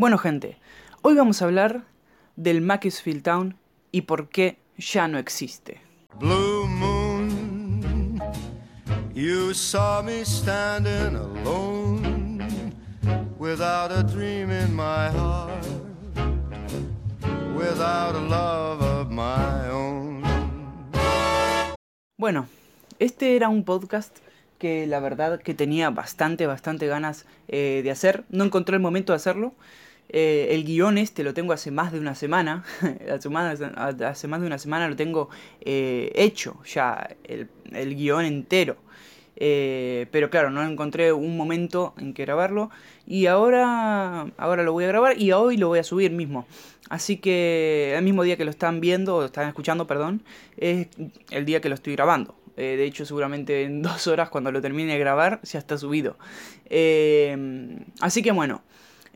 Bueno gente, hoy vamos a hablar del Macclesfield Town y por qué ya no existe. Blue moon, you saw me standing alone without a dream in my heart, without a love of my own. Bueno, este era un podcast que la verdad que tenía bastante, bastante ganas eh, de hacer. No encontré el momento de hacerlo. Eh, el guion este lo tengo hace más de una semana. hace, más, de una semana lo tengo eh, hecho ya, el, el guion entero. pero claro, no encontré un momento en que grabarlo. Y ahora, ahora lo voy a grabar y hoy lo voy a subir mismo. Así que el mismo día que lo están viendo, o están escuchando, perdón, es el día que lo estoy grabando. Eh, de hecho, seguramente en dos horas, cuando lo termine de grabar, ya está subido. Eh, así que bueno,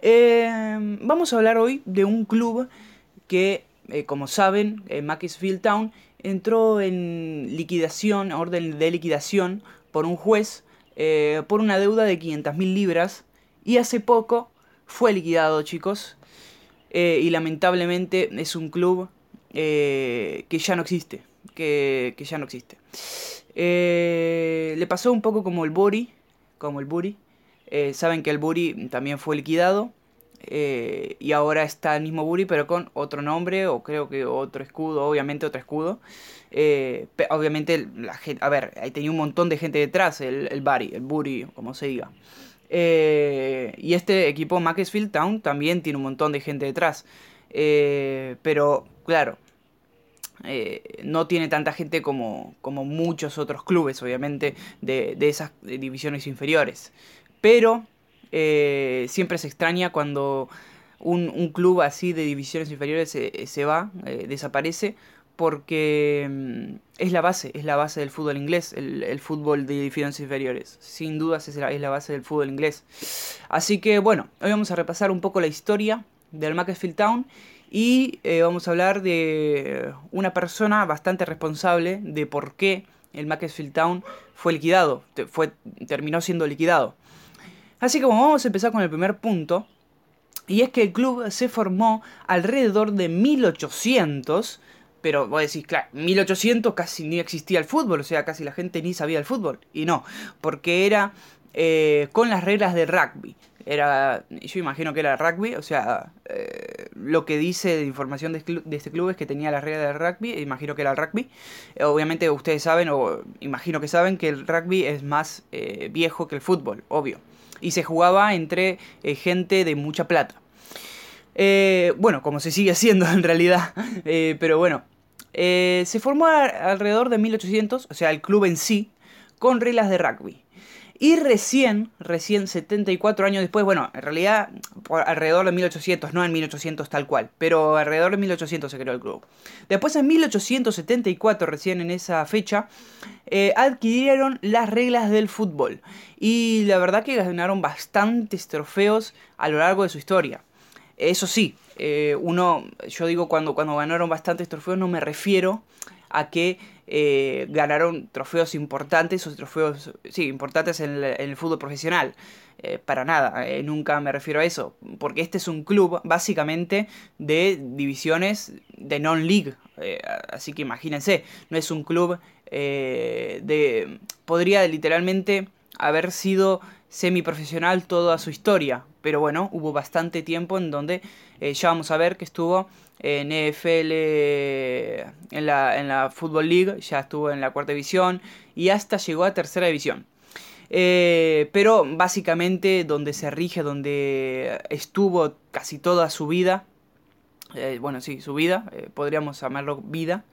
eh, vamos a hablar hoy de un club que, como saben, Macclesfield Town entró en liquidación, orden de liquidación, por un juez por una deuda de 500.000 libras y hace poco fue liquidado, chicos. y lamentablemente es un club que ya no existe. Que, que ya no existe. Eh, le pasó un poco como el Buri, como el Buri. Eh, saben que el Buri también fue liquidado. Eh, y ahora está el mismo Buri, pero con otro nombre, o creo que otro escudo, obviamente otro escudo. obviamente, la gente, a ver, ahí tenía un montón de gente detrás, el, el Bari, el Buri, como se diga. y este equipo Macclesfield Town también tiene un montón de gente detrás. pero, claro, eh, no tiene tanta gente como, como, muchos otros clubes, obviamente, de, esas divisiones inferiores. Pero eh, siempre se extraña cuando un, club así de divisiones inferiores se, va, eh, desaparece, porque mm, es la base, es la base del fútbol inglés, el, fútbol de divisiones inferiores. Sin dudas es la, es la base del fútbol inglés. Así que bueno, hoy vamos a repasar un poco la historia del Macclesfield Town y eh, vamos a hablar de una persona bastante responsable de por qué el Macclesfield Town fue liquidado, fue, terminó siendo liquidado. Así que vamos a empezar con el primer punto, y es que el club se formó alrededor de 1800, pero vos decís, claro, 1800 casi ni existía el fútbol, o sea, casi la gente ni sabía el fútbol, y no, porque era eh, con las reglas de rugby. Era, yo imagino que era rugby, o sea, eh, lo que dice de información de, este club es que tenía la regla del rugby, imagino que era el rugby. Obviamente ustedes saben, o imagino que saben, que el rugby es más eh, viejo que el fútbol, obvio. Y se jugaba entre gente de mucha plata. bueno, como se sigue haciendo en realidad, pero bueno. se formó alrededor de 1800, o sea, el club en sí, con reglas de rugby. Y recién, recién 74 años después, bueno, en realidad alrededor de 1800, no en 1800 tal cual, pero alrededor de 1800 se creó el club. Después en 1874, recién en esa fecha, eh, adquirieron las reglas del fútbol. Y la verdad que ganaron bastantes trofeos a lo largo de su historia. Eso sí, eh, uno, yo digo cuando, cuando ganaron bastantes trofeos no me refiero a que eh, ganaron trofeos importantes o trofeos, importantes en el, fútbol profesional. Eh, para nada, eh, nunca me refiero a eso, porque este es un club básicamente de divisiones de non-league, así que imagínense, no es un club de... podría literalmente haber sido semiprofesional toda su historia, pero bueno, hubo bastante tiempo en donde ya vamos a ver que estuvo en EFL, en la, en la Football League, ya estuvo en la cuarta división y hasta llegó a tercera división. Eh, pero básicamente donde se rige, donde estuvo casi toda su vida, eh, bueno, sí, su vida, eh, podríamos llamarlo vida,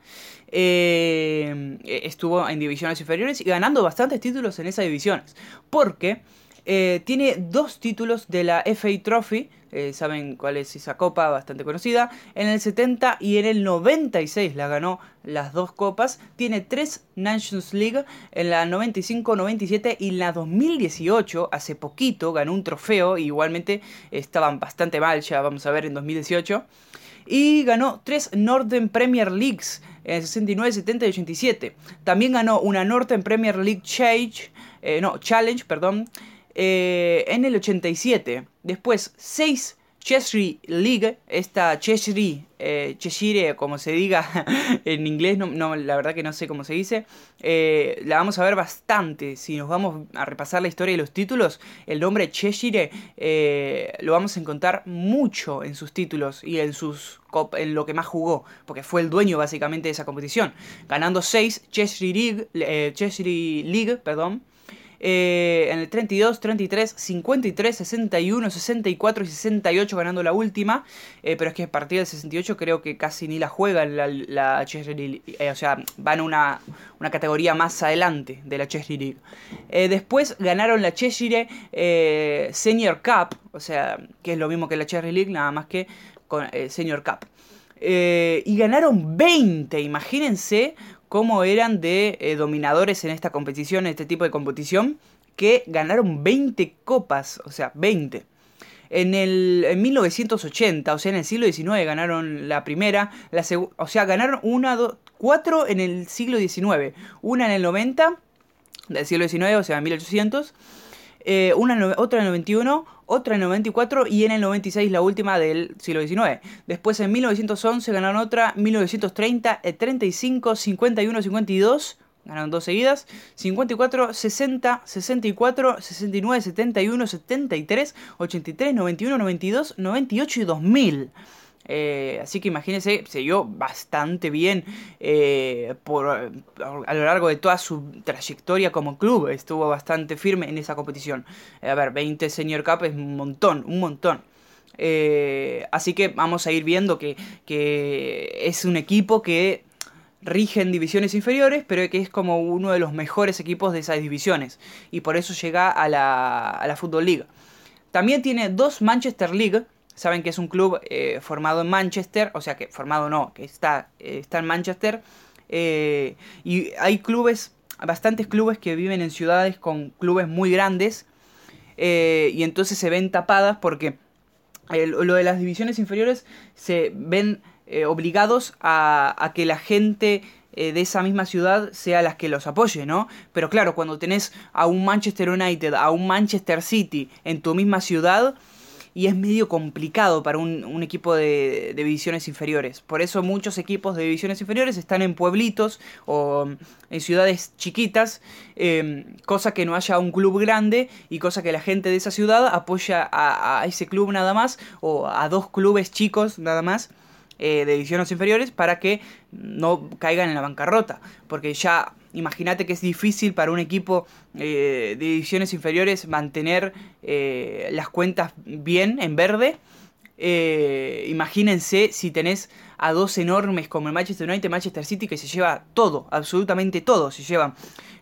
estuvo en divisiones inferiores y ganando bastantes títulos en esas divisiones. Porque tiene dos títulos de la FA Trophy, eh, saben cuál es esa copa bastante conocida. En el 70 y en el 96 la ganó las dos copas. Tiene tres Nations League en la 95, 97 y en la 2018, hace poquito, ganó un trofeo. Igualmente estaban bastante mal, ya vamos a ver en 2018. Y ganó tres Northern Premier Leagues en el 69, 70 y 87. También ganó una Northern Premier League Change, eh, no, Challenge, perdón, eh, en el 87. Después, 6 Cheshire League, esta Cheshire, eh, Cheshire, como se diga en inglés, no, la verdad que no sé cómo se dice, eh, la vamos a ver bastante. Si nos vamos a repasar la historia y los títulos, el nombre Cheshire eh, lo vamos a encontrar mucho en sus títulos y en, sus, en lo que más jugó, porque fue el dueño básicamente de esa competición, ganando 6 Cheshire League, Cheshire League perdón, eh, en el 32, 33, 53, 61, 64 y 68 ganando la última. Eh, pero es que a partir del 68 creo que casi ni la juega la, la Cheshire eh, o sea, van una, una categoría más adelante de la Cheshire League. después ganaron la Cheshire Senior Cup, o sea, que es lo mismo que la Cheshire League, nada más que con Senior Cup. y ganaron 20, imagínense cómo eran de eh, dominadores en esta competición, en este tipo de competición, que ganaron 20 copas, o sea, 20. En, el, en 1980, o sea, en el siglo XIX ganaron la primera, la o sea, ganaron una, dos, cuatro en el siglo XIX, una en el 90 del siglo XIX, o sea, en 1800, eh, una, otra en el 91, otra en el 94 y en el 96 la última del siglo XIX. Después en 1911 ganaron otra, 1930, 35, 51, 52, ganaron dos seguidas, 54, 60, 64, 69, 71, 73, 83, 91, 92, 98 y 2000. Eh, así que imagínense, se dio bastante bien eh, por, a lo largo de toda su trayectoria como club. Estuvo bastante firme en esa competición. Eh, a ver, 20 Senior Cup es un montón, un montón. así que vamos a ir viendo que, es un equipo que rige en divisiones inferiores, pero que es como uno de los mejores equipos de esas divisiones. Y por eso llega a la, a la Football League. También tiene dos Manchester League saben que es un club eh, formado en Manchester, o sea que formado no, que está, eh, está en Manchester. Eh, y hay clubes, bastantes clubes que viven en ciudades con clubes muy grandes. y entonces se ven tapadas porque lo de las divisiones inferiores se ven obligados a, a, que la gente de esa misma ciudad sea las que los apoye, ¿no? Pero claro, cuando tenés a un Manchester United, a un Manchester City en tu misma ciudad, y es medio complicado para un, equipo de, divisiones inferiores. Por eso muchos equipos de divisiones inferiores están en pueblitos o en ciudades chiquitas, em, cosa que no haya un club grande y cosa que la gente de esa ciudad apoya a ese club nada más o a dos clubes chicos nada más. Eh, de divisiones inferiores para que no caigan en la bancarrota. Porque ya imagínate que es difícil para un equipo eh, de divisiones inferiores mantener eh, las cuentas bien en verde. imagínense si tenés a dos enormes como el Manchester United Manchester City que se lleva todo, absolutamente todo. Se llevan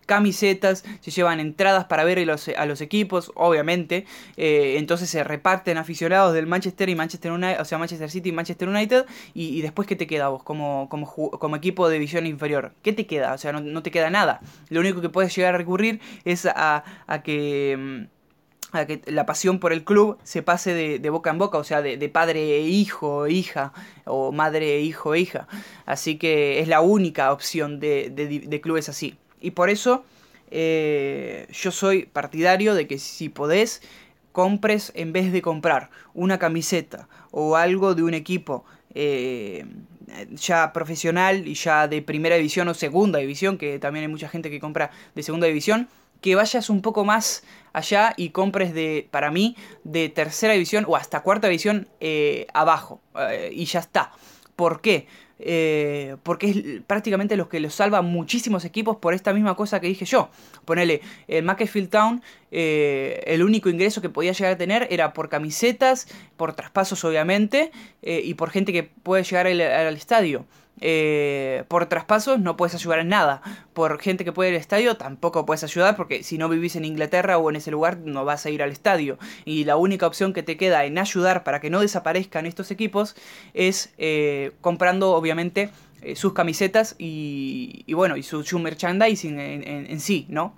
camisetas, se llevan entradas para ver a los, equipos, obviamente. Eh, entonces se reparten aficionados del Manchester y Manchester United, o sea, Manchester City y Manchester United. Y, después, ¿qué te queda vos como, como, equipo de división inferior? ¿Qué te queda? O sea, no, te queda nada. Lo único que puedes llegar a recurrir es a, que mm, a que la pasión por el club se pase de, boca en boca, o sea, de, padre e hijo, hija, o madre e hijo, hija. Así que es la única opción de, de clubes así. Y por eso eh, yo soy partidario de que si podés, compres en vez de comprar una camiseta o algo de un equipo eh, ya profesional y ya de primera división o segunda división, que también hay mucha gente que compra de segunda división, que vayas un poco más allá y compres de, para mí, de tercera división o hasta cuarta división eh, abajo. y ya está. ¿Por qué? Eh, porque es prácticamente lo que los salva muchísimos equipos por esta misma cosa que dije yo. Ponele, el Macclesfield Town, eh, el único ingreso que podía llegar a tener era por camisetas, por traspasos obviamente, eh, y por gente que puede llegar al estadio. Eh, por traspasos no puedes ayudar en nada. Por gente que puede ir al estadio tampoco puedes ayudar porque si no vivís en Inglaterra o en ese lugar no vas a ir al estadio. Y la única opción que te queda en ayudar para que no desaparezcan estos equipos es eh, comprando obviamente eh, sus camisetas y, bueno, y su, merchandising en, sí, ¿no?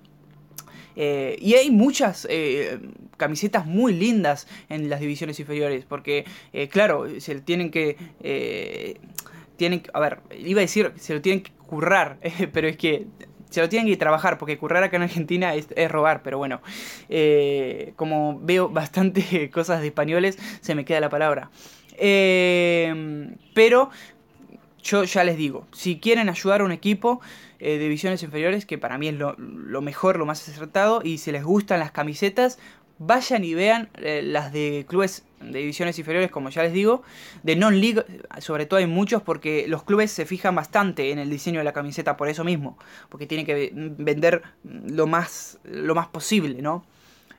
y hay muchas camisetas muy lindas en las divisiones inferiores, porque claro, se tienen que tienen, a ver, iba a decir, se lo tienen que currar, pero es que se lo tienen que trabajar, porque currar acá en Argentina es, robar, pero bueno, eh, como veo bastante cosas de españoles, se me queda la palabra. Eh, pero yo ya les digo, si quieren ayudar a un equipo de divisiones inferiores, que para mí es lo, mejor, lo más acertado, y si les gustan las camisetas, vayan y vean las de clubes de divisiones inferiores, como ya les digo, de non-league, sobre todo hay muchos porque los clubes se fijan bastante en el diseño de la camiseta por eso mismo, porque tienen que vender lo más, lo más posible, ¿no?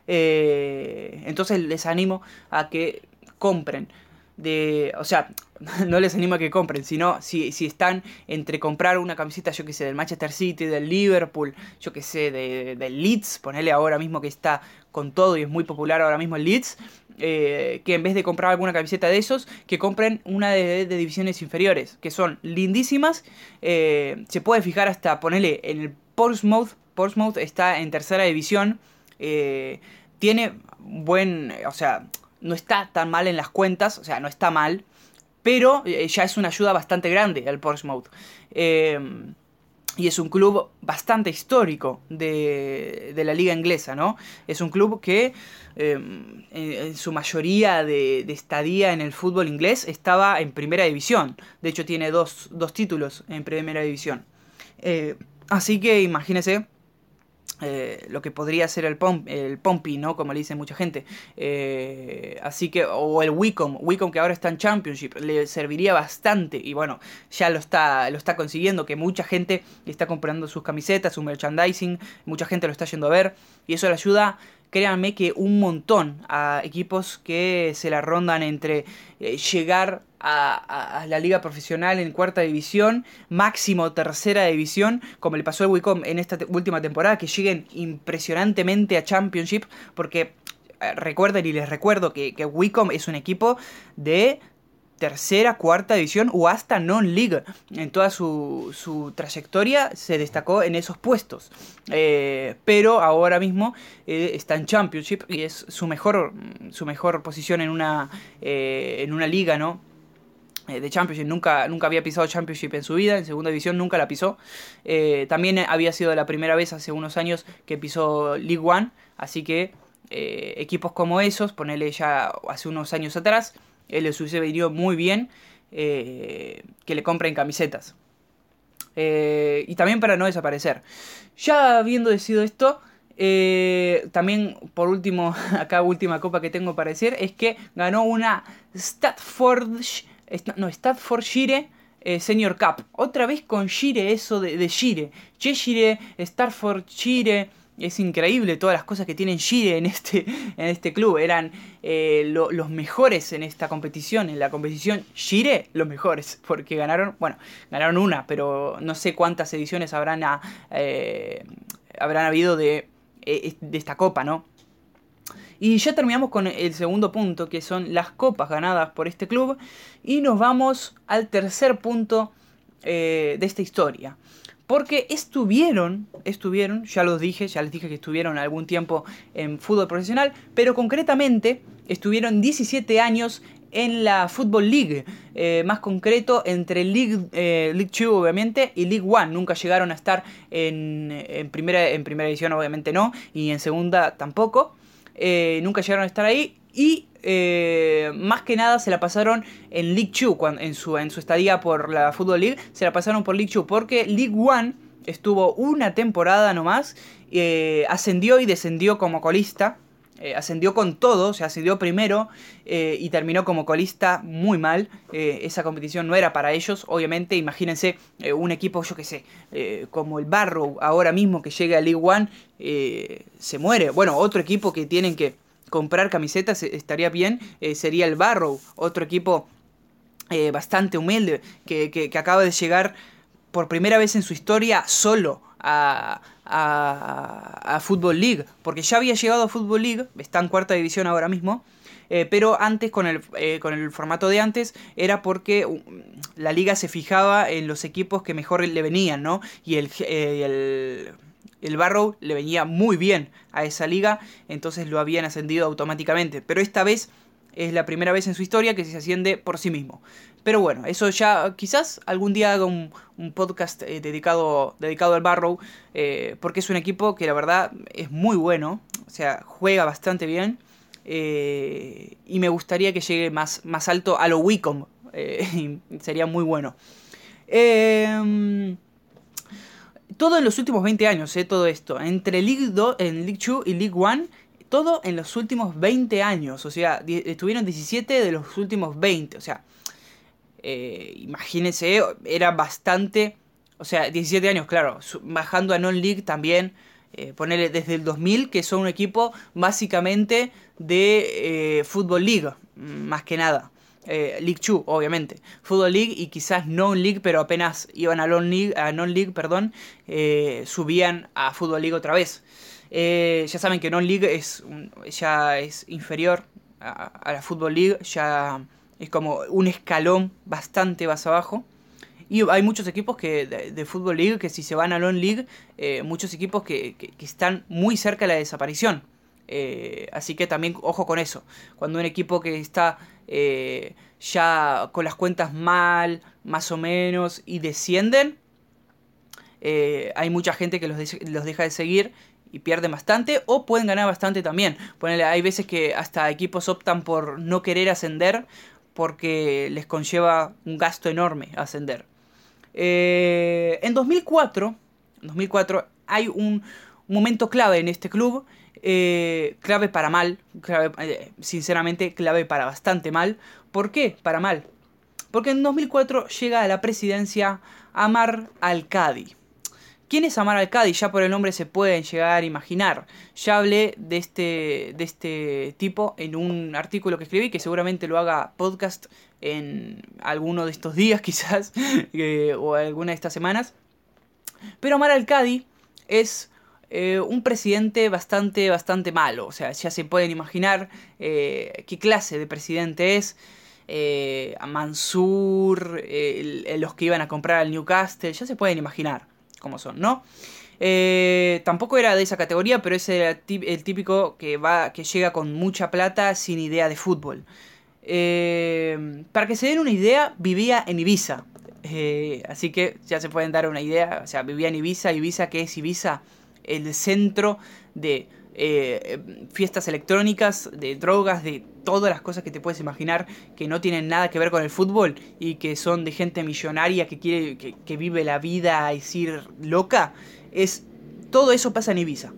Eh, entonces les animo a que compren. De, o sea, no les animo a que compren, sino si, si están entre comprar una camiseta, yo que sé, del Manchester City, del Liverpool, yo que sé, de, del Leeds, ponele ahora mismo que está con todo y es muy popular ahora mismo el Leeds, eh, que en vez de comprar alguna camiseta de esos, que compren una de, divisiones inferiores, que son lindísimas. Eh, se puede fijar hasta ponerle en el Portsmouth. Portsmouth está en tercera división. Eh, tiene buen. O sea, no está tan mal en las cuentas. O sea, no está mal. Pero ya es una ayuda bastante grande al Portsmouth. y es un club bastante histórico de, de la liga inglesa, ¿no? Es un club que Em, en, su mayoría de, estadía en el fútbol inglés estaba en primera división. De hecho tiene dos, títulos en primera división. Eh, así que imagínense eh, lo que podría ser el, pom, el Pompey, ¿no? Como le dice mucha gente. Eh, así que, o el Wicom, Wicom que ahora está en Championship, le serviría bastante. Y bueno, ya lo está, lo está consiguiendo, que mucha gente está comprando sus camisetas, su merchandising, mucha gente lo está yendo a ver. Y eso le ayuda créanme que un montón a equipos que se la rondan entre eh, llegar a, la liga profesional en cuarta división, máximo tercera división, como le pasó al Wicom en esta última temporada, que lleguen impresionantemente a Championship, porque eh, recuerden y les recuerdo que, que Wicom es un equipo de tercera, cuarta división o hasta non-league. En toda su, trayectoria se destacó en esos puestos. Eh, pero ahora mismo eh, está en Championship y es su mejor, su mejor posición en una, eh, en una liga, ¿no? de Championship, nunca, nunca había pisado Championship en su vida, en segunda división nunca la pisó. también había sido la primera vez hace unos años que pisó League One, así que equipos como esos, ponele ya hace unos años atrás, él les hubiese muy bien eh, que le compren camisetas. Eh, y también para no desaparecer. Ya habiendo decidido esto, eh, también por último, acá última copa que tengo para decir, es que ganó una Stafford, no, Staffordshire Senior Cup. Otra vez con Shire eso de, de Shire. Cheshire, Staffordshire es increíble todas las cosas que tienen Shire en este, en este club. Eran eh, los mejores en esta competición. En la competición Shire, los mejores. Porque ganaron, bueno, ganaron una, pero no sé cuántas ediciones habrán, eh, habrán habido eh, de esta copa, ¿no? Y ya terminamos con el segundo punto, que son las copas ganadas por este club. Y nos vamos al tercer punto de esta historia. Porque estuvieron, estuvieron, ya los dije, ya les dije que estuvieron algún tiempo en fútbol profesional, pero concretamente estuvieron 17 años en la Football League, eh, más concreto entre League, eh, League 2 obviamente y League 1, nunca llegaron a estar en, primera, en primera edición obviamente no, y en segunda tampoco, eh, nunca llegaron a estar ahí y eh, más que nada se la pasaron en League 2, en su, en su estadía por la Football League, se la pasaron por League 2, porque League 1 estuvo una temporada nomás, eh, ascendió y descendió como colista, eh, ascendió con todo, o sea, ascendió primero y terminó como colista muy mal. esa competición no era para ellos, obviamente. Imagínense un equipo, yo que sé, como el Barrow ahora mismo que llega a League One, se muere. Bueno, otro equipo que tienen que comprar camisetas eh, estaría bien, eh, sería el Barrow, otro equipo eh, bastante humilde que, acaba de llegar por primera vez en su historia solo a, a, Football League, porque ya había llegado a Football League, está en cuarta división ahora mismo, pero antes con el, con el formato de antes era porque uh, la liga se fijaba en los equipos que mejor le venían, ¿no? Y el, el el Barrow le venía muy bien a esa liga, entonces lo habían ascendido automáticamente. Pero esta vez Es la primera vez en su historia que se asciende por sí mismo. Pero bueno, eso ya quizás algún día haga un, podcast eh, dedicado, dedicado al Barrow, eh, porque es un equipo que la verdad es muy bueno, o sea, juega bastante bien. Eh, y me gustaría que llegue más, más alto a lo Wicom. sería muy bueno. Em, todo en los últimos 20 años, todo esto. Entre League 2, en League 2 y League 1 todo en los últimos 20 años. O sea, estuvieron 17 de los últimos 20. O sea, eh, imagínense, era bastante. O sea, 17 años, claro. Bajando a Non-League también. Eh, ponerle desde el 2000, que son un equipo básicamente de eh, Football League, más que nada. Eh, League 2, obviamente. Football League y quizás Non-League, pero apenas iban a Non-League, Non-League perdón, subían a Football League otra vez. ya saben que Non-League es ya es inferior a, la Football League, ya es como un escalón bastante más abajo. Y hay muchos equipos que de, Football League que si se van a Long League, eh, muchos equipos que, están muy cerca de la desaparición. Eh, así que también ojo con eso. Cuando un equipo que está eh, ya con las cuentas mal, más o menos, y descienden, hay mucha gente que los, deja de seguir y pierden bastante o pueden ganar bastante también. Ponele, hay veces que hasta equipos optan por no querer ascender porque les conlleva un gasto enorme ascender. Eh, en 2004, 2004 hay un, momento clave en este club, eh, clave para mal, eh, sinceramente clave para bastante mal. ¿Por qué para mal? Porque en 2004 llega a la presidencia Amar Al-Qadi. ¿Quién es Amar Al-Qadi? Ya por el nombre se pueden llegar a imaginar. Ya hablé de este, de este tipo en un artículo que escribí, que seguramente lo haga podcast en alguno de estos días quizás, o alguna de estas semanas. Pero Amar Al-Qadi es eh, un presidente bastante, bastante malo. O sea, ya se pueden imaginar eh, qué clase de presidente es. Eh, a Mansur, los que iban a comprar al Newcastle, ya se pueden imaginar cómo son, ¿no? tampoco era de esa categoría, pero es el típico que va, que llega con mucha plata sin idea de fútbol. Para que se den una idea, vivía en Ibiza. Así que ya se pueden dar una idea. O sea, vivía en Ibiza. Ibiza, ¿qué es Ibiza? El centro de eh, fiestas electrónicas, de drogas, de todas las cosas que te puedes imaginar que no tienen nada que ver con el fútbol y que son de gente millonaria que quiere que, vive la vida a decir loca. Es todo eso pasa en Ibiza.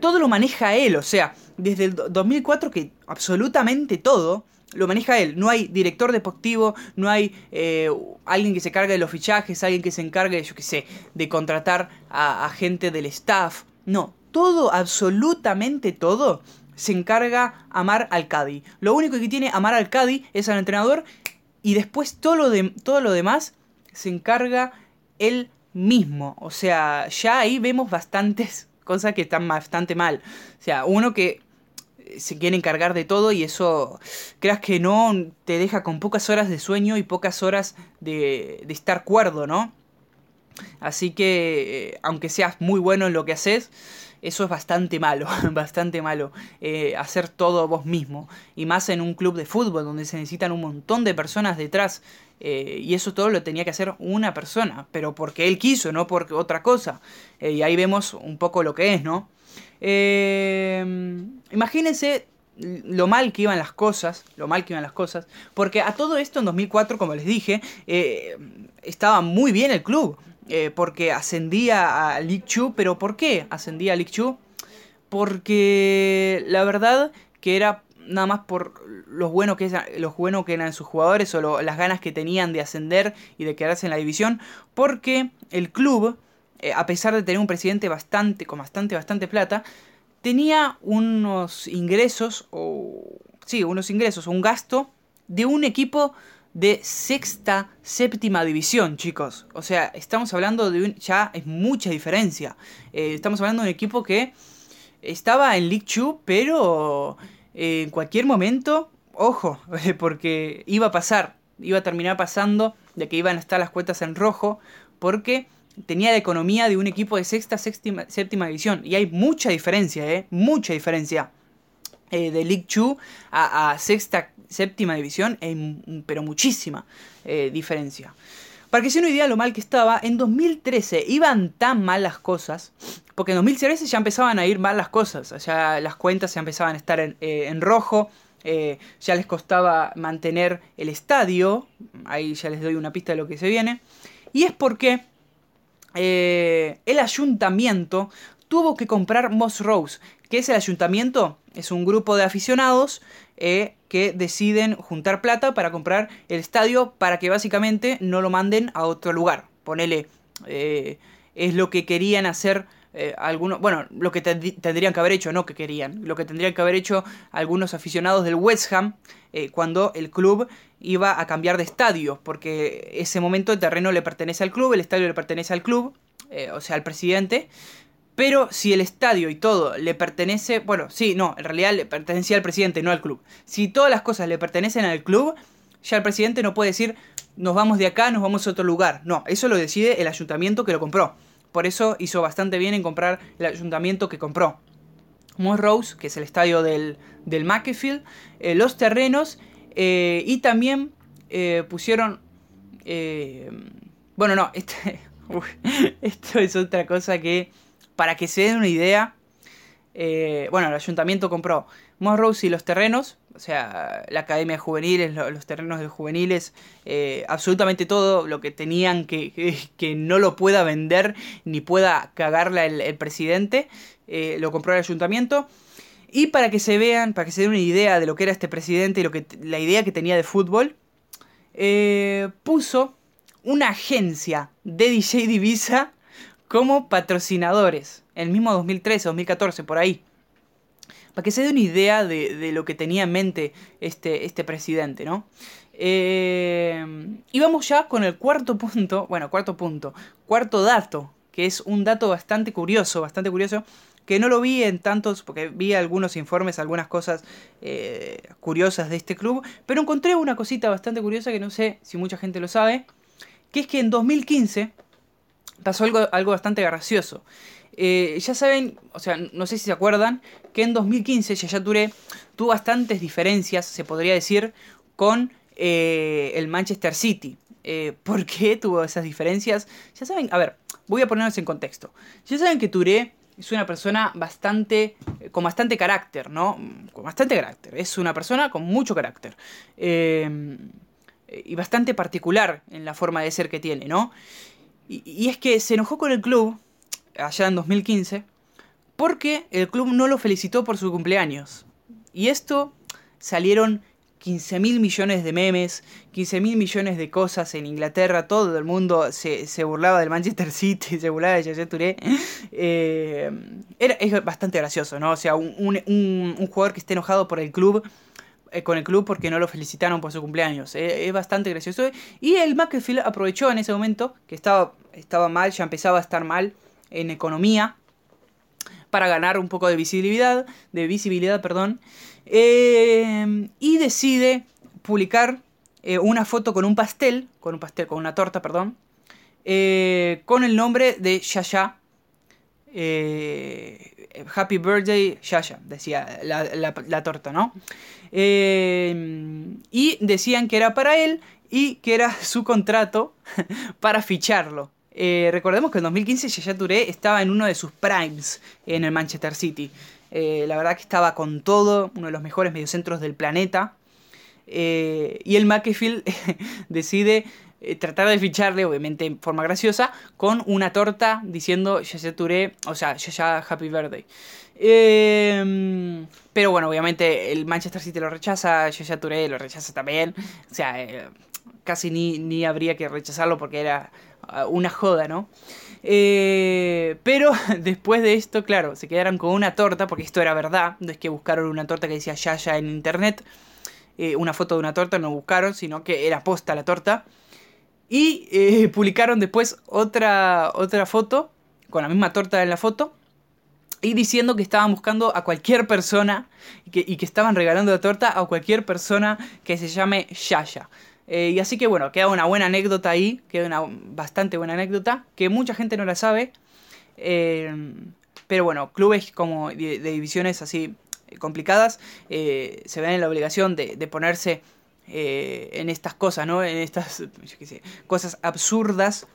todo lo maneja él, o sea, desde el 2004 que absolutamente todo lo maneja él. No hay director deportivo, no hay eh, alguien que se cargue de los fichajes, alguien que se encargue, yo qué sé, de contratar a, gente del staff. No, todo, absolutamente todo, se encarga Amar al Cadi. Lo único que tiene Amar al Cadi es al entrenador y después todo lo, de, todo lo demás se encarga él mismo. O sea, ya ahí vemos bastantes cosas que están bastante mal. O sea, uno que se quiere encargar de todo y eso, creas que no, te deja con pocas horas de sueño y pocas horas de, de estar cuerdo, ¿no? Así que, eh, aunque seas muy bueno en lo que haces, eso es bastante malo, bastante malo, eh, hacer todo vos mismo. Y más en un club de fútbol donde se necesitan un montón de personas detrás. Eh, y eso todo lo tenía que hacer una persona, pero porque él quiso, no por otra cosa. y ahí vemos un poco lo que es, ¿no? Eh, imagínense lo mal que iban las cosas, lo mal que iban las cosas, porque a todo esto en 2004, como les dije, eh, estaba muy bien el club, eh, porque ascendía a League 2, pero ¿por qué ascendía a League 2? Porque la verdad que era nada más por los buenos que, que eran sus jugadores o las ganas que tenían de ascender y de quedarse en la división, porque el club eh, a pesar de tener un presidente bastante, con bastante, bastante plata, tenía unos ingresos, o sí, unos ingresos, un gasto de un equipo de sexta, séptima división, chicos. O sea, estamos hablando de un, ya es mucha diferencia. Eh, estamos hablando de un equipo que estaba en League 2, pero eh, en cualquier momento, ojo, porque iba a pasar, iba a terminar pasando de que iban a estar las cuentas en rojo, porque tenía la economía de un equipo de sexta, séptima, séptima división. Y hay mucha diferencia, ¿eh? Mucha diferencia. De League 2 a, sexta, séptima división, pero muchísima diferencia. Para que se una idea lo mal que estaba, en 2013 iban tan mal las cosas, porque en 2013 ya empezaban a ir mal las cosas, ya las cuentas ya empezaban a estar en, eh, rojo, eh, ya les costaba mantener el estadio, ahí ya les doy una pista de lo que se viene, y es porque eh, el ayuntamiento tuvo que comprar Moss Rose. ¿Qué es el ayuntamiento? Es un grupo de aficionados eh, que deciden juntar plata para comprar el estadio para que básicamente no lo manden a otro lugar. Ponele, eh, es lo que querían hacer eh, algunos, bueno, lo que tendrían que haber hecho, no que querían, lo que tendrían que haber hecho algunos aficionados del West Ham cuando el club iba a cambiar de estadio, porque ese momento el terreno le pertenece al club, el estadio le pertenece al club, o sea, al presidente, pero si el estadio y todo le pertenece, bueno, sí, no, en realidad le pertenecía al presidente, no al club. Si todas las cosas le pertenecen al club, ya el presidente no puede decir, nos vamos de acá, nos vamos a otro lugar. No, eso lo decide el ayuntamiento que lo compró. Por eso hizo bastante bien en comprar el ayuntamiento que compró. Moss Rose, que es el estadio del, del McAfee, eh, los terrenos eh, y también eh, pusieron... bueno, no, este, esto es otra cosa que para que se den una idea, eh, bueno, el ayuntamiento compró Monrose y los terrenos, o sea, la academia juvenil, los, terrenos de juveniles, eh, absolutamente todo lo que tenían que, que, no lo pueda vender ni pueda cagarla el, presidente, eh, lo compró el ayuntamiento. Y para que se vean, para que se den una idea de lo que era este presidente y lo que, la idea que tenía de fútbol, puso una agencia de DJ Divisa como patrocinadores. El mismo 2013, 2014, por ahí. Para que se dé una idea de, lo que tenía en mente este, este presidente, ¿no? Eh, y vamos ya con el cuarto punto, bueno, cuarto punto, cuarto dato, que es un dato bastante curioso, bastante curioso, que no lo vi en tantos, porque vi algunos informes, algunas cosas eh, curiosas de este club, pero encontré una cosita bastante curiosa que no sé si mucha gente lo sabe, que es que en 2015 pasó algo, algo bastante gracioso. Eh, ya saben, o sea, no sé si se acuerdan, que en 2015 Yaya Touré tuvo bastantes diferencias, se podría decir, con eh, el Manchester City. Eh, ¿Por qué tuvo esas diferencias? Ya saben, a ver, voy a ponernos en contexto. Ya saben que Touré es una persona bastante, con bastante carácter, ¿no? Con bastante carácter. Es una persona con mucho carácter. y bastante particular en la forma de ser que tiene, ¿no? Y, es que se enojó con el club, allá en 2015, porque el club no lo felicitó por su cumpleaños. Y esto salieron 15 mil millones de memes, 15 mil millones de cosas en Inglaterra, todo el mundo se, burlaba del Manchester City, se burlaba de Yaya Touré. Eh, era, es bastante gracioso, ¿no? O sea, un, un, jugador que esté enojado por el club con el club porque no lo felicitaron por su cumpleaños. Eh, es bastante gracioso. Y el McAfee aprovechó en ese momento, que estaba, estaba mal, ya empezaba a estar mal en economía, para ganar un poco de visibilidad, de visibilidad, perdón, eh, y decide publicar una foto con un pastel, con un pastel, con una torta, perdón, con el nombre de Yaya. Happy Birthday Yaya, decía la torta, ¿no? Eh, y decían que era para él y que era su contrato para ficharlo. Eh, recordemos que en 2015 Yaya Touré estaba en uno de sus primes en el Manchester City. Eh, la verdad que estaba con todo, uno de los mejores mediocentros del planeta. y el McAfee decide tratar de ficharle, obviamente en forma graciosa, con una torta diciendo Yaya Touré, o sea, Yaya Happy Birthday. Eh, pero bueno, obviamente el Manchester City lo rechaza, Yaya Touré lo rechaza también. O sea, eh, casi ni, ni habría que rechazarlo porque era uh, una joda, ¿no? Eh, pero después de esto, claro, se quedaron con una torta, porque esto era verdad, no es que buscaron una torta que decía Yaya en internet, eh, una foto de una torta, no buscaron, sino que era posta la torta. Y publicaron después otra, otra foto, con la misma torta en la foto, y diciendo que estaban buscando a cualquier persona y que, estaban regalando la torta a cualquier persona que se llame Yaya. Eh, y así que bueno, queda una buena anécdota ahí, queda una bastante buena anécdota, que mucha gente no la sabe. Eh, pero bueno, clubes como de, divisiones así complicadas, se ven en la obligación de, de ponerse en estas cosas, ¿no? En estas cosas absurdas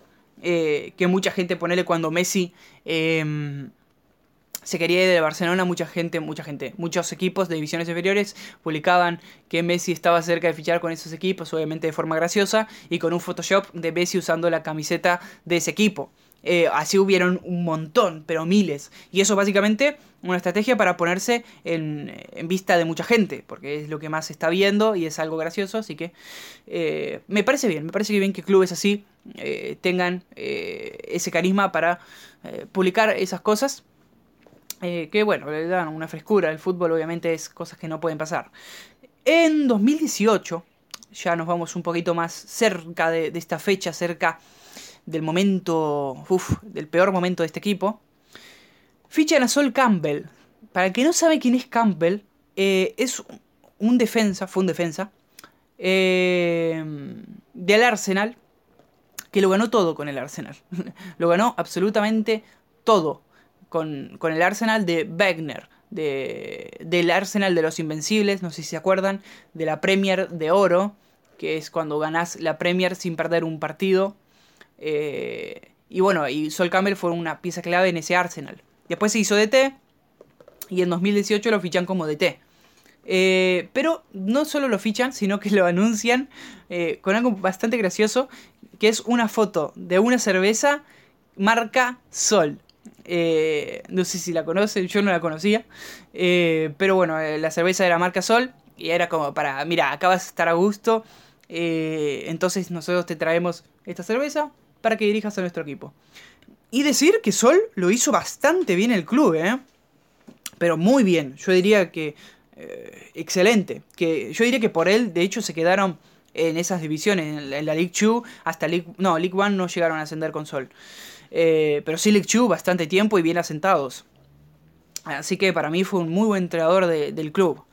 que mucha gente ponele cuando Messi em, se quería ir de Barcelona, mucha gente, mucha gente, muchos equipos de divisiones inferiores publicaban que Messi estaba cerca de fichar con esos equipos, obviamente de forma graciosa, y con un Photoshop de Messi usando la camiseta de ese equipo. Eh, así hubieron un montón, pero miles. Y eso básicamente una estrategia para ponerse en, vista de mucha gente, porque es lo que más se está viendo y es algo gracioso, así que eh, me parece bien, me parece bien que clubes así eh, tengan ese carisma para publicar esas cosas que bueno, le dan una frescura. El fútbol obviamente es cosas que no pueden pasar. En 2018, ya nos vamos un poquito más cerca de, esta fecha, cerca del momento, uf, del peor momento de este equipo. Fichan a Sol Campbell. Para el que no sabe quién es Campbell, eh, es un defensa, fue un defensa, eh, del Arsenal, que lo ganó todo con el Arsenal. lo ganó absolutamente todo con, el Arsenal de Wegner, de, del Arsenal de los Invencibles, no sé si se acuerdan, de la Premier de Oro, que es cuando ganás la Premier sin perder un partido. Eh, y bueno, y Sol Campbell fue una pieza clave en ese Arsenal. Después se hizo DT y en 2018 lo fichan como DT. Eh, pero no solo lo fichan, sino que lo anuncian eh, con algo bastante gracioso, que es una foto de una cerveza marca Sol. No sé si la conocen, yo no la conocía. Pero bueno, la cerveza era marca Sol. Y era como para, mira, acá vas a estar a gusto. entonces nosotros te traemos esta cerveza para que dirijas a nuestro equipo. Y decir que Sol lo hizo bastante bien el club, ¿eh? Pero muy bien. Yo diría que excelente. Que, yo diría que por él, de hecho, se quedaron en esas divisiones. En la, League 2 hasta League... No, League 1 no llegaron a ascender con Sol. Eh, pero sí Chu bastante tiempo y bien asentados. Así que para mí fue un muy buen entrenador del club.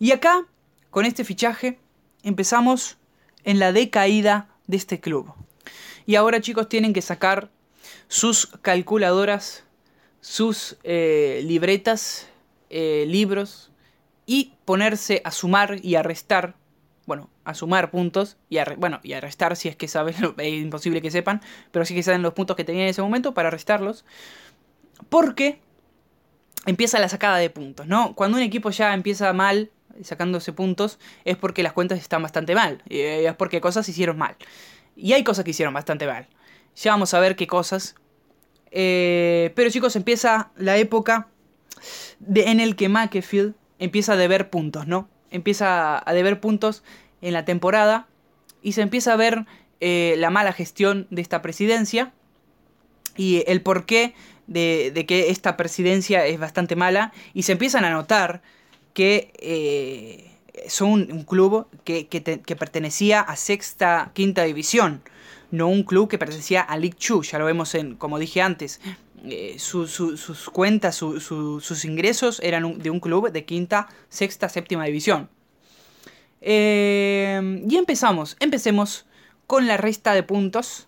Y acá, con este fichaje, empezamos en la decaída de este club. Y ahora chicos tienen que sacar sus calculadoras, sus eh, libretas, eh, libros y ponerse a sumar y a restar bueno, a sumar puntos y a, bueno, y a restar si es que saben, es imposible que sepan, pero sí que saben los puntos que tenían en ese momento para restarlos. Porque empieza la sacada de puntos, ¿no? Cuando un equipo ya empieza mal, sacándose puntos, es porque las cuentas están bastante mal, es porque cosas hicieron mal. Y hay cosas que hicieron bastante mal. Ya vamos a ver qué cosas. Eh, pero chicos, empieza la época de, en el que McAfield empieza a deber puntos, ¿no? empieza a deber puntos en la temporada y se empieza a ver eh, la mala gestión de esta presidencia y el porqué de, de, que esta presidencia es bastante mala y se empiezan a notar que eh, son un, club que, que, pertenecía a sexta, quinta división, no un club que pertenecía a League Two, ya lo vemos en, como dije antes, eh, sus cuentas, sus ingresos eran de un club de quinta, sexta, séptima división. Eh, y empezamos, empecemos con la resta de puntos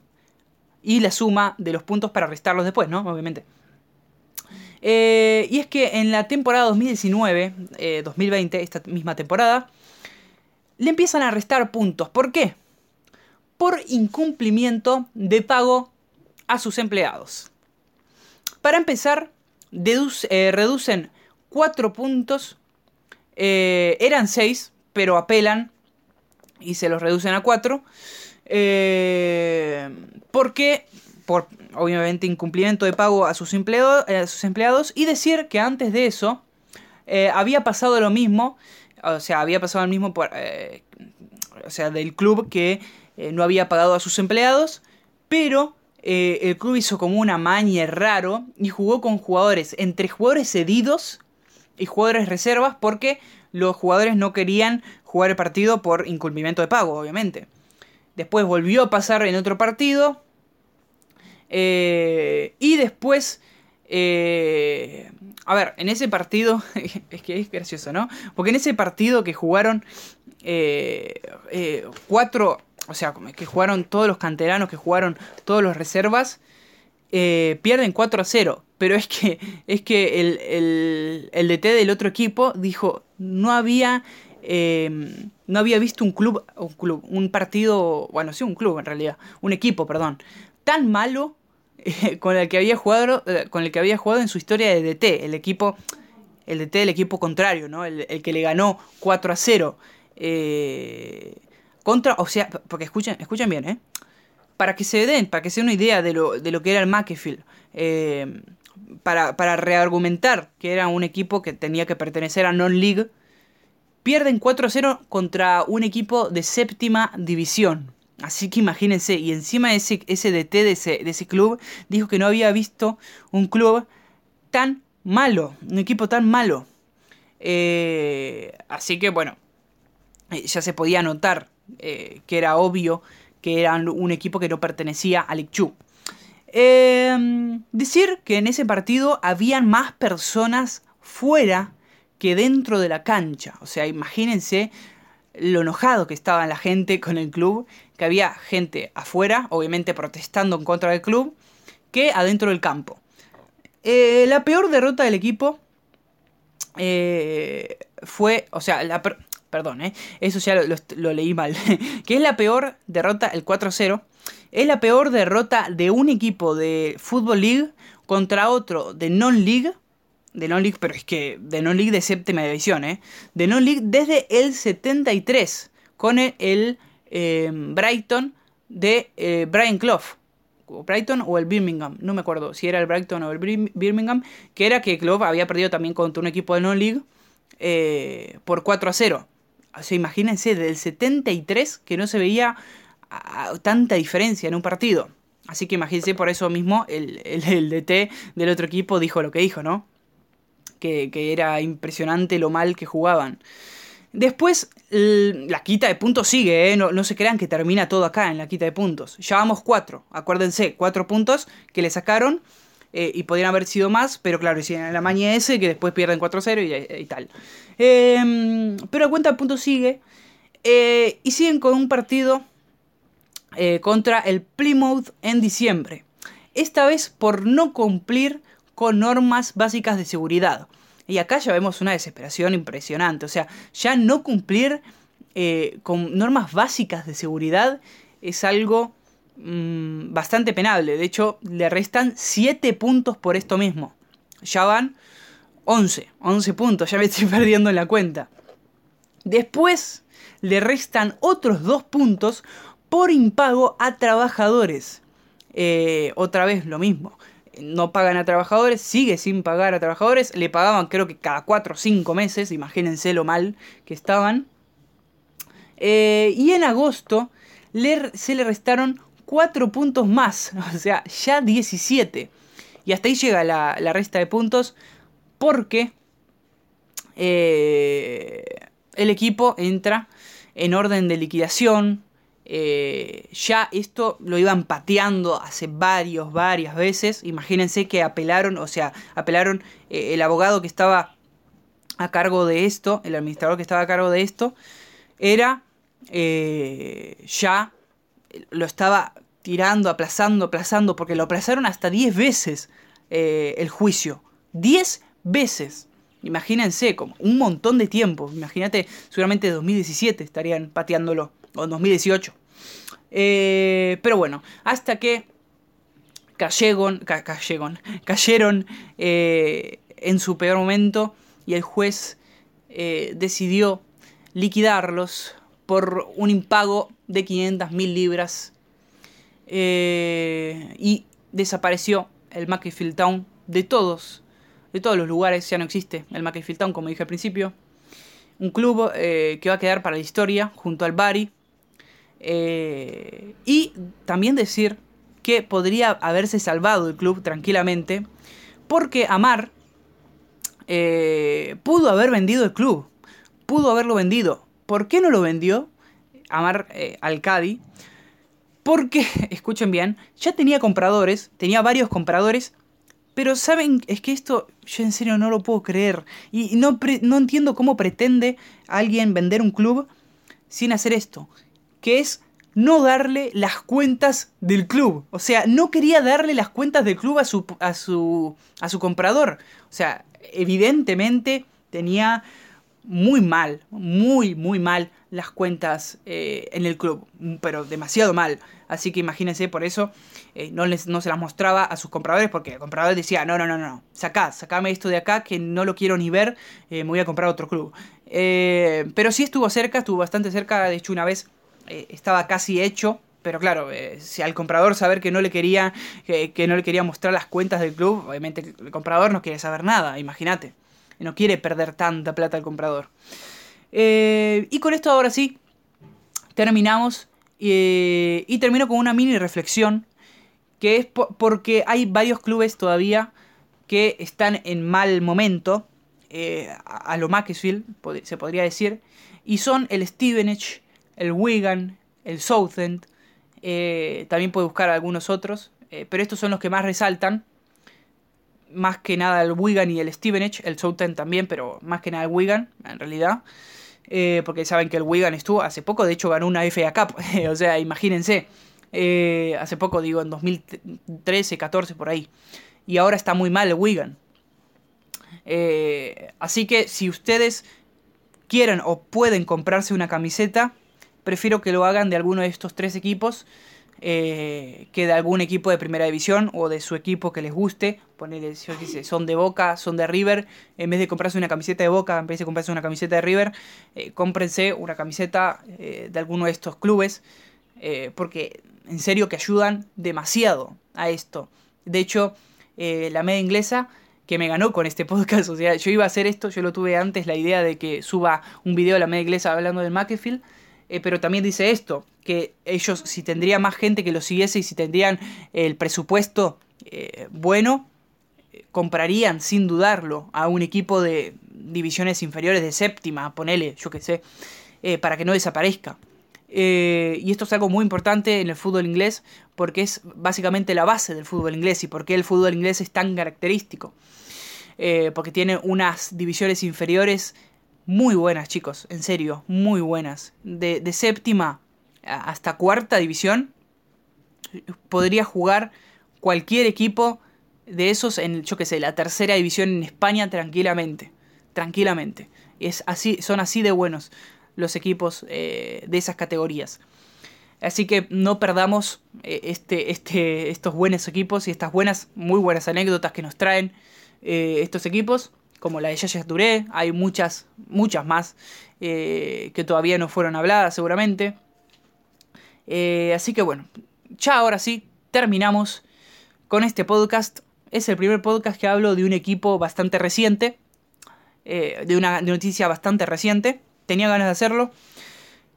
y la suma de los puntos para restarlos después, ¿no? Obviamente. Eh, y es que en la temporada 2019-2020, esta misma temporada, le empiezan a restar puntos. ¿Por qué? Por incumplimiento de pago a sus empleados. Para empezar, eh, reducen 4 puntos. Eh, eran 6, pero apelan y se los reducen a 4. Eh, porque, por obviamente incumplimiento de pago a sus, empleados. Y decir que antes de eso había pasado lo mismo. O sea, había pasado lo mismo por, o sea, del club que no había pagado a sus empleados. Pero eh, el club hizo como una maña raro y jugó con jugadores, entre jugadores cedidos y jugadores reservas, porque los jugadores no querían jugar el partido por incumplimiento de pago, obviamente. Después volvió a pasar en otro partido. Eh, y después... Eh, a ver, en ese partido... es que es gracioso, ¿no? Porque en ese partido que jugaron cuatro o sea, que jugaron todos los canteranos, que jugaron todos los reservas, eh, pierden 4 a 0. Pero es que, es que el, el, el DT del otro equipo dijo, no había, eh, no había visto un club, un club, un partido, bueno, sí, un club en realidad, un equipo, perdón, tan malo con el que había jugado, eh, con el que había jugado en su historia de DT, el equipo, el DT del equipo contrario, ¿no? El, el que le ganó 4 a 0. Eh, contra, o sea, porque escuchen, escuchen bien, ¿eh? Para que se den, para que se den una idea de lo, de lo que era el McAfee. Eh, para, para reargumentar que era un equipo que tenía que pertenecer a Non-League, pierden 4-0 contra un equipo de séptima división. Así que imagínense, y encima ese, ese DT de ese, de ese club dijo que no había visto un club tan malo, un equipo tan malo. Eh, así que bueno, eh, ya se podía notar eh, que era obvio que eran un equipo que no pertenecía al Icchu. Eh, decir que en ese partido habían más personas fuera que dentro de la cancha. O sea, imagínense lo enojado que estaba la gente con el club, que había gente afuera, obviamente protestando en contra del club, que adentro del campo. Eh, la peor derrota del equipo eh, fue, o sea, la per perdón, eh, eso ya lo, leí mal, que es la peor derrota, el 4-0, es la peor derrota de un equipo de Football League contra otro de Non-League. De Non-League, pero es que de Non-League de séptima división, ¿eh? De Non-League desde el 73, con el eh, Brighton de eh, Brian Clough. Brighton o el Birmingham, no me acuerdo si era el Brighton o el Birmingham, que era que Clough había perdido también contra un equipo de Non-League eh, por 4 a 0. O sea, imagínense, del 73 que no se veía tanta diferencia en un partido. Así que imagínense, por eso mismo el, el, el, DT del otro equipo dijo lo que dijo, ¿no? Que, que era impresionante lo mal que jugaban. Después, la quita de puntos sigue, ¿eh? no, se crean que termina todo acá en la quita de puntos. Ya vamos 4, acuérdense, 4 puntos que le sacaron eh, y podrían haber sido más, pero claro, hicieron la maña ese que después pierden 4-0 y, y, tal. Eh, pero a cuenta de puntos sigue. Eh, y siguen con un partido contra el Plymouth en diciembre. Esta vez por no cumplir con normas básicas de seguridad. Y acá ya vemos una desesperación impresionante. O sea, ya no cumplir eh, con normas básicas de seguridad es algo mmm, bastante penable. De hecho, le restan 7 puntos por esto mismo. Ya van 11. 11 puntos. Ya me estoy perdiendo en la cuenta. Después le restan otros 2 puntos por impago a trabajadores. Eh, otra vez lo mismo. No pagan a trabajadores, sigue sin pagar a trabajadores. Le pagaban creo que cada 4 o 5 meses, imagínense lo mal que estaban. Eh, y en agosto le, se le restaron 4 puntos más, o sea, ya 17. Y hasta ahí llega la, la resta de puntos porque eh, el equipo entra en orden de liquidación, eh, ya esto lo iban pateando hace varios, varias veces. Imagínense que apelaron, o sea, apelaron eh, el abogado que estaba a cargo de esto, el administrador que estaba a cargo de esto, era eh, ya lo estaba tirando, aplazando, aplazando, porque lo aplazaron hasta 10 veces el juicio. 10 veces. Imagínense, como un montón de tiempo. Imagínate, seguramente 2017 estarían pateándolo, o 2018. Eh, pero bueno, hasta que cayeron, ca cayeron, eh, en su peor momento y el juez eh, decidió liquidarlos por un impago de 500 mil libras y desapareció el Macclesfield Town de todos, de todos los lugares, ya no existe el Macclesfield Town como dije al principio. Un club que va a quedar para la historia junto al Bari, eh, y también decir que podría haberse salvado el club tranquilamente porque Amar eh, pudo haber vendido el club, pudo haberlo vendido. ¿Por qué no lo vendió Amar eh, al Cadi? Porque, escuchen bien, ya tenía compradores, tenía varios compradores, pero saben, es que esto yo en serio no lo puedo creer. Y no, no entiendo cómo pretende alguien vender un club sin hacer esto que es no darle las cuentas del club. O sea, no quería darle las cuentas del club a su, a su, a su comprador. O sea, evidentemente tenía muy mal, muy, muy mal las cuentas eh, en el club, pero demasiado mal. Así que imagínense, por eso eh, no, les, no se las mostraba a sus compradores, porque el comprador decía, no, no, no, no, sacá, sacame esto de acá, que no lo quiero ni ver, eh, me voy a comprar otro club. pero sí estuvo cerca, estuvo bastante cerca, de hecho una vez estaba casi hecho, pero claro, si al comprador saber que no le quería que, no le quería mostrar las cuentas del club, obviamente el comprador no quiere saber nada, imagínate. No quiere perder tanta plata el comprador. Eh, y con esto ahora sí, terminamos. Eh, y termino con una mini reflexión. Que es porque hay varios clubes todavía que están en mal momento. Eh, a, lo Macclesfield, se podría decir. Y son el Stevenage, el Wigan, el Southend. también puede buscar algunos otros. pero estos son los que más resaltan más que nada el Wigan y el Stevenage, el Southend también, pero más que nada el Wigan, en realidad. Eh, porque saben que el Wigan estuvo hace poco, de hecho ganó una FA Cup, o sea, imagínense, eh, hace poco, digo, en 2013, 14, por ahí. Y ahora está muy mal el Wigan. Eh, así que si ustedes quieren o pueden comprarse una camiseta, prefiero que lo hagan de alguno de estos tres equipos eh, que de algún equipo de primera división o de su equipo que les guste. Ponerle, yo dice, son de Boca, son de River. En vez de comprarse una camiseta de Boca, en vez de comprarse una camiseta de River, eh, cómprense una camiseta eh, de alguno de estos clubes. porque en serio que ayudan demasiado a esto. De hecho, la media inglesa que me ganó con este podcast. O sea, yo iba a hacer esto, yo lo tuve antes, la idea de que suba un video de la media inglesa hablando del McAfee. pero también dice esto, que ellos, si tendría más gente que lo siguiese y si tendrían el presupuesto eh, bueno, comprarían sin dudarlo a un equipo de divisiones inferiores de séptima, ponele, yo que sé, eh, para que no desaparezca. Eh, y esto es algo muy importante en el fútbol inglés porque es básicamente la base del fútbol inglés y porque el fútbol inglés es tan característico. porque tiene unas divisiones inferiores muy buenas, chicos, en serio, muy buenas. De, de séptima hasta cuarta división, podría jugar cualquier equipo de esos en, yo que sé, la tercera división en España tranquilamente. Tranquilamente. Es así, son así de buenos los equipos eh, de esas categorías. Así que no perdamos eh, este, este, estos buenos equipos y estas buenas, muy buenas anécdotas que nos traen eh, estos equipos, como la de Yaya Touré. Hay muchas, muchas más que todavía no fueron habladas seguramente. Eh, así que bueno, ya ahora sí, terminamos con este podcast. Es el primer podcast que hablo de un equipo bastante reciente, eh, de una noticia bastante reciente. Tenía ganas de hacerlo.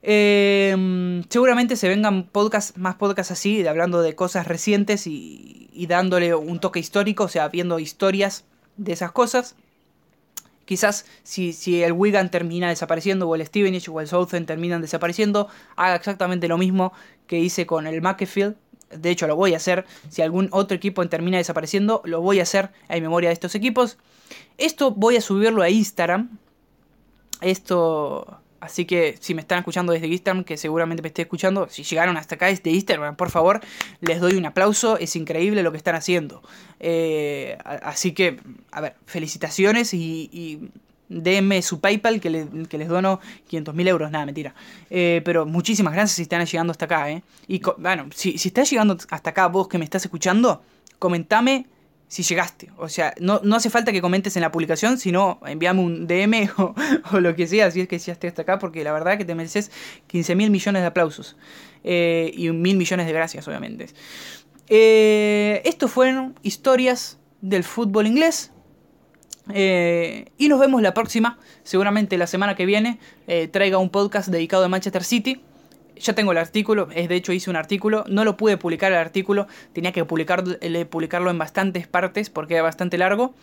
Eh, seguramente se vengan podcast, más podcasts así, hablando de cosas recientes y, y, dándole un toque histórico, o sea, viendo historias de esas cosas. Quizás si, si el Wigan termina desapareciendo o el Stevenage o el Southend terminan desapareciendo, haga exactamente lo mismo que hice con el McAfee. De hecho, lo voy a hacer. Si algún otro equipo termina desapareciendo, lo voy a hacer en memoria de estos equipos. Esto voy a subirlo a Instagram. Esto Así que si me están escuchando desde Instagram, que seguramente me esté escuchando, si llegaron hasta acá desde Instagram, por favor, les doy un aplauso. Es increíble lo que están haciendo. Eh, así que, a ver, felicitaciones y, denme su PayPal que, les dono 500 mil euros. Nada, mentira. Eh, pero muchísimas gracias si están llegando hasta acá. Eh. Y bueno, si, si estás llegando hasta acá, vos que me estás escuchando, comentame si llegaste. O sea, no, no, hace falta que comentes en la publicación, sino envíame un DM o, lo que sea, si es que llegaste hasta acá, porque la verdad que te mereces 15 mil millones de aplausos. Eh, y mil millones de gracias, obviamente. Eh, estos fueron historias del fútbol inglés. Eh, y nos vemos la próxima, seguramente la semana que viene, traiga un podcast dedicado a Manchester City ya tengo el artículo, es de hecho hice un artículo, no lo pude publicar el artículo, tenía que publicar, publicarlo en bastantes partes porque era bastante largo.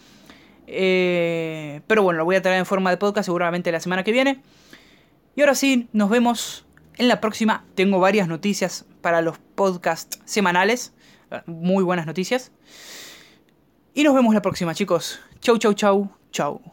Eh, pero bueno, lo voy a traer en forma de podcast seguramente la semana que viene. Y ahora sí, nos vemos en la próxima. Tengo varias noticias para los podcasts semanales, muy buenas noticias. Y nos vemos la próxima chicos. Chau, chau, chau, chau.